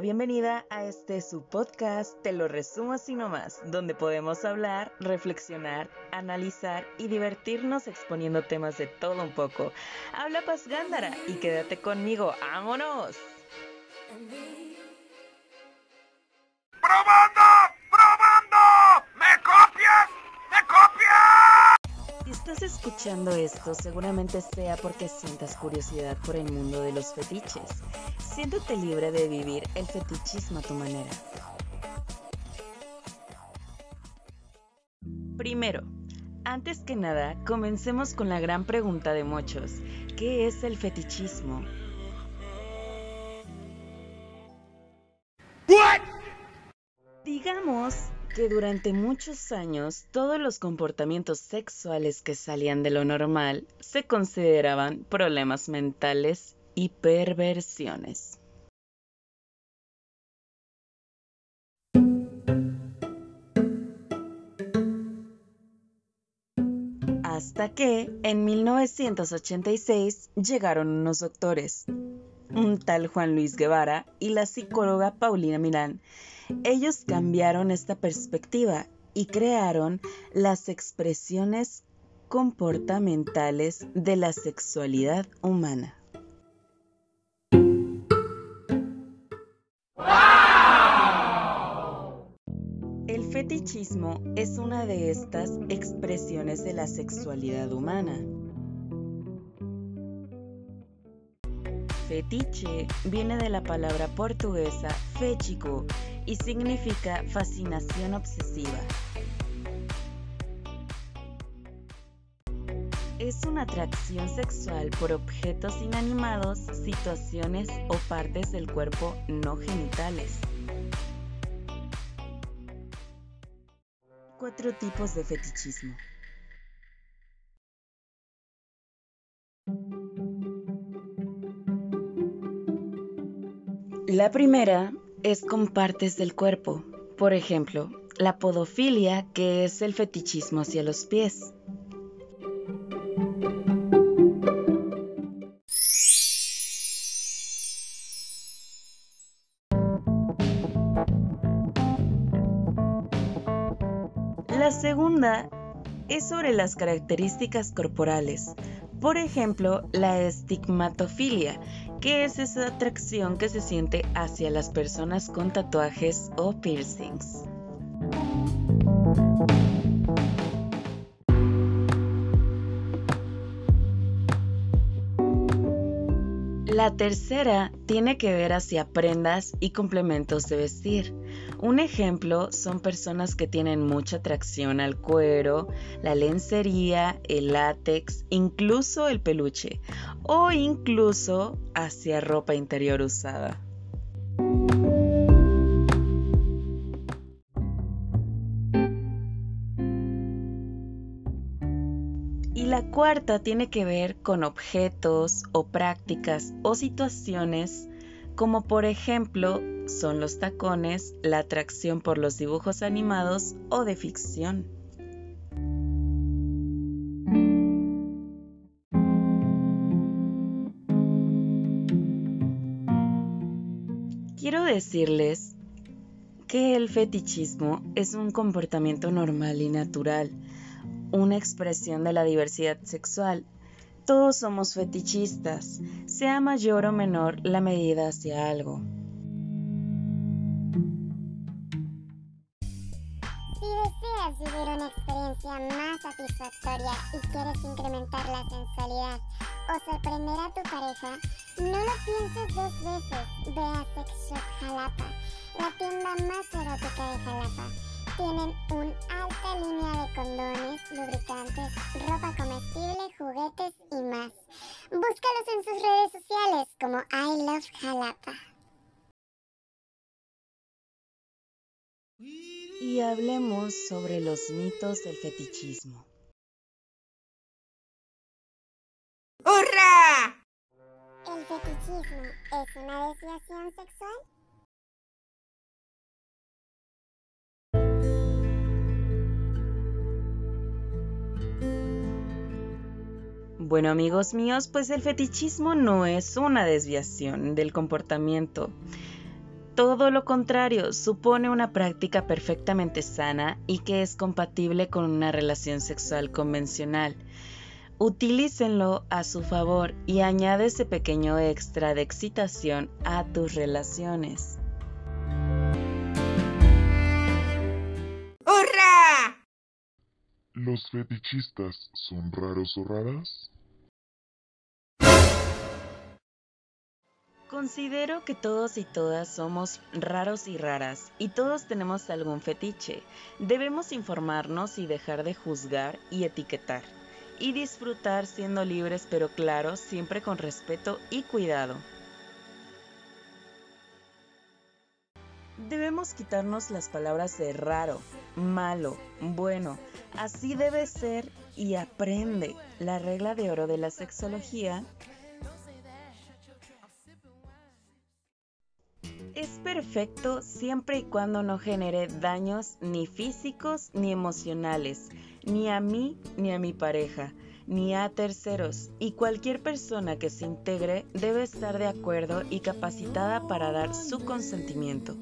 la bienvenida a este su podcast, te lo resumo así nomás, donde podemos hablar, reflexionar, analizar y divertirnos exponiendo temas de todo un poco. Habla Paz Gándara y quédate conmigo, ¡vámonos! ¡Probando! ¡Probando! ¿Me copias? ¿Me copias? Si estás escuchando esto, seguramente sea porque sientas curiosidad por el mundo de los fetiches. Siéntete libre de vivir el fetichismo a tu manera. Primero, antes que nada, comencemos con la gran pregunta de muchos. ¿Qué es el fetichismo? Digamos que durante muchos años todos los comportamientos sexuales que salían de lo normal se consideraban problemas mentales y perversiones. Hasta que, en 1986, llegaron unos doctores, un tal Juan Luis Guevara y la psicóloga Paulina Milán. Ellos cambiaron esta perspectiva y crearon las expresiones comportamentales de la sexualidad humana. Es una de estas expresiones de la sexualidad humana. Fetiche viene de la palabra portuguesa féchico y significa fascinación obsesiva. Es una atracción sexual por objetos inanimados, situaciones o partes del cuerpo no genitales. Cuatro tipos de fetichismo. La primera es con partes del cuerpo, por ejemplo, la podofilia, que es el fetichismo hacia los pies. La segunda es sobre las características corporales, por ejemplo, la estigmatofilia, que es esa atracción que se siente hacia las personas con tatuajes o piercings. La tercera tiene que ver hacia prendas y complementos de vestir. Un ejemplo son personas que tienen mucha atracción al cuero, la lencería, el látex, incluso el peluche o incluso hacia ropa interior usada. La cuarta tiene que ver con objetos o prácticas o situaciones como por ejemplo son los tacones, la atracción por los dibujos animados o de ficción. Quiero decirles que el fetichismo es un comportamiento normal y natural, una expresión de la diversidad sexual. Todos somos fetichistas, sea mayor o menor la medida hacia algo. Si deseas vivir una experiencia más satisfactoria y quieres incrementar la sensualidad o sorprender a tu pareja, no lo pienses dos veces. Ve a Sex Shop Jalapa, la tienda más erótica de Jalapa. Tienen una alta línea de condones, lubricantes, ropa comestible, juguetes y más. Búscalos en sus redes sociales como I Love Jalapa. Y hablemos sobre los mitos del fetichismo. ¡Hurra! ¿El fetichismo es una desviación sexual? Bueno amigos míos, pues el fetichismo no es una desviación del comportamiento. todo lo contrario, supone una práctica perfectamente sana y que es compatible con una relación sexual convencional. Utilícenlo a su favor y añade ese pequeño extra de excitación a tus relaciones. ¡Hurra! ¿Los fetichistas son raros o raras? Considero que todos y todas somos raros y raras y todos tenemos algún fetiche. Debemos informarnos y dejar de juzgar y etiquetar. Y disfrutar siendo libres pero claro, siempre con respeto y cuidado. Debemos quitarnos las palabras de raro, malo, bueno. Así debe ser y aprende. La regla de oro de la sexología es perfecto siempre y cuando no genere daños ni físicos ni emocionales, ni a mí ni a mi pareja, ni a terceros, y cualquier persona que se integre debe estar de acuerdo y capacitada para dar su consentimiento.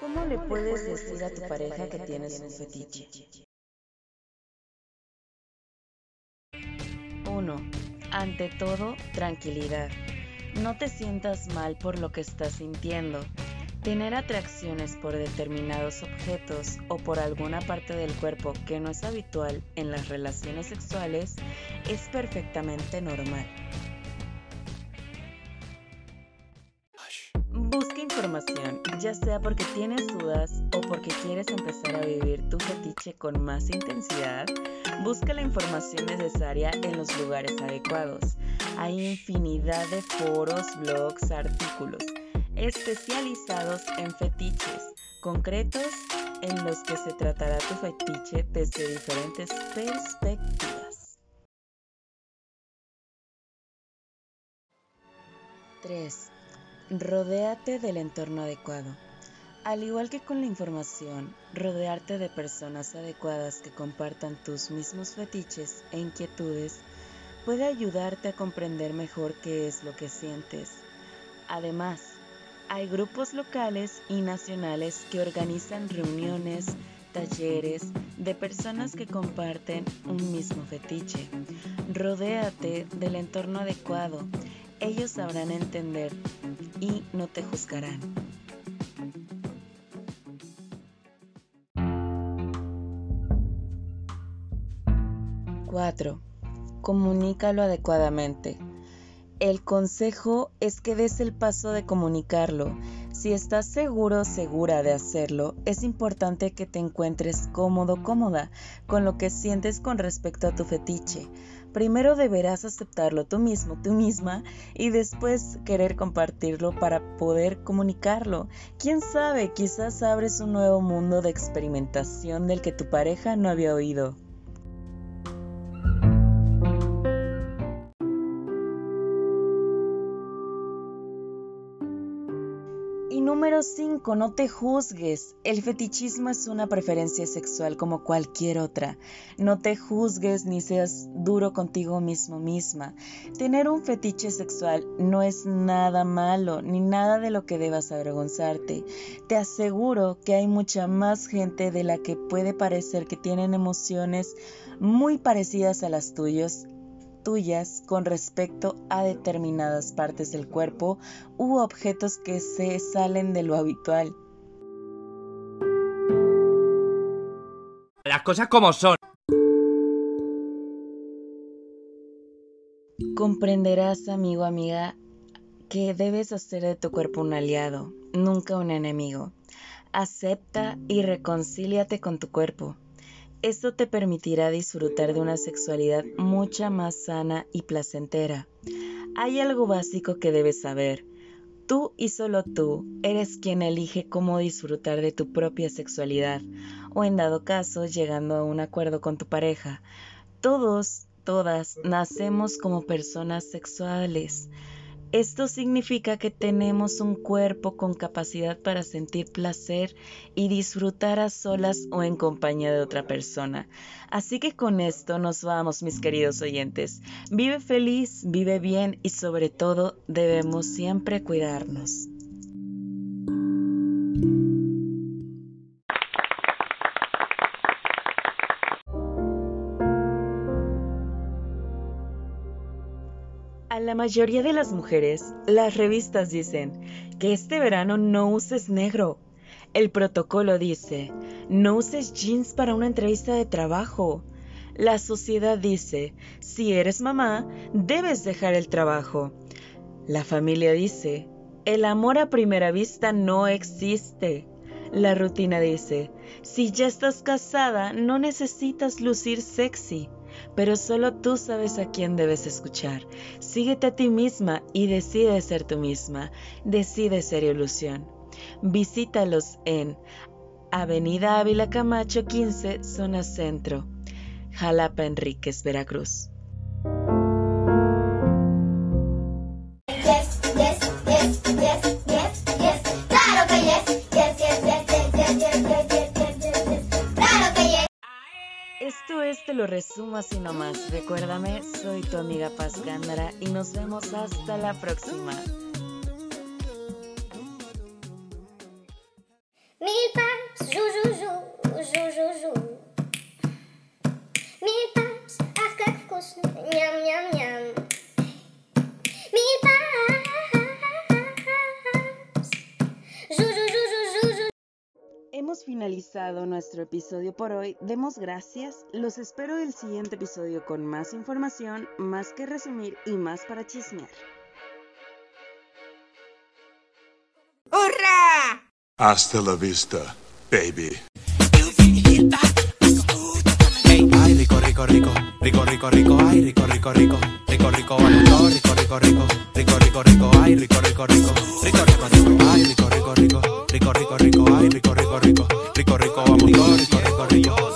¿Cómo le puedes decir a tu pareja que tienes un fetiche? 1. Ante todo, tranquilidad. No te sientas mal por lo que estás sintiendo. Tener atracciones por determinados objetos o por alguna parte del cuerpo que no es habitual en las relaciones sexuales es perfectamente normal. Ya sea porque tienes dudas o porque quieres empezar a vivir tu fetiche con más intensidad. Busca la información necesaria en los lugares adecuados. Hay infinidad de foros, blogs, artículos especializados en fetiches concretos en los que se tratará tu fetiche desde diferentes perspectivas. 3. Rodéate del entorno adecuado. Al igual que con la información, rodearte de personas adecuadas que compartan tus mismos fetiches e inquietudes puede ayudarte a comprender mejor qué es lo que sientes. Además, hay grupos locales y nacionales que organizan reuniones, talleres de personas que comparten un mismo fetiche. Rodéate del entorno adecuado. Ellos sabrán entender y no te juzgarán. ¡4! Comunícalo adecuadamente. El consejo es que des el paso de comunicarlo. Si estás seguro segura de hacerlo, es importante que te encuentres cómodo, cómoda con lo que sientes con respecto a tu fetiche. Primero deberás aceptarlo tú mismo, tú misma, y después querer compartirlo para poder comunicarlo. Quién sabe, quizás abres un nuevo mundo de experimentación del que tu pareja no había oído. Número 5, no te juzgues. El fetichismo es una preferencia sexual como cualquier otra. No te juzgues ni seas duro contigo mismo misma. Tener un fetiche sexual no es nada malo ni nada de lo que debas avergonzarte. Te aseguro que hay mucha más gente de la que puede parecer que tienen emociones muy parecidas a las tuyas tuyas con respecto a determinadas partes del cuerpo u objetos que se salen de lo habitual. Las cosas como son. Comprenderás, amigo, amiga, que debes hacer de tu cuerpo un aliado, nunca un enemigo. Acepta y reconcíliate con tu cuerpo. Esto te permitirá disfrutar de una sexualidad mucha más sana y placentera. Hay algo básico que debes saber. Tú y solo tú eres quien elige cómo disfrutar de tu propia sexualidad, o en dado caso llegando a un acuerdo con tu pareja. Todos, todas, nacemos como personas sexuales. Esto significa que tenemos un cuerpo con capacidad para sentir placer y disfrutar a solas o en compañía de otra persona. Así que con esto nos vamos, mis queridos oyentes. Vive feliz, vive bien y sobre todo debemos siempre cuidarnos. La mayoría de las mujeres, las revistas dicen que este verano no uses negro. El protocolo dice, no uses jeans para una entrevista de trabajo. La sociedad dice, si eres mamá, debes dejar el trabajo. La familia dice, el amor a primera vista no existe. La rutina dice, si ya estás casada, no necesitas lucir sexy pero solo tú sabes a quién debes escuchar. Síguete a ti misma y decide ser tú misma. Decide ser ilusión. Visítalos en Avenida Ávila Camacho 15, zona centro, Jalapa Enríquez, Veracruz. lo resumo así nomás. Recuérdame, soy tu amiga Paz Gándara y nos vemos hasta la próxima. Mil pas, ju, ju, ju, ju, ju, ju. Mil pas, ах, как вкусно, ням, Hemos finalizado nuestro episodio por hoy. Demos gracias. Los espero el siguiente episodio con más información, más que resumir y más para chismear. ¡Hurra! Hasta la vista, baby. Ay, rico, rico, rico, rico, rico, rico, ay, rico, rico, rico, rico, rico, rico, rico, rico, rico, rico, rico, rico, rico, ay, rico, rico, rico, rico, rico, rico, rico, ay, rico, rico, rico, rico, rico, vamos todos, rico, rico, rico.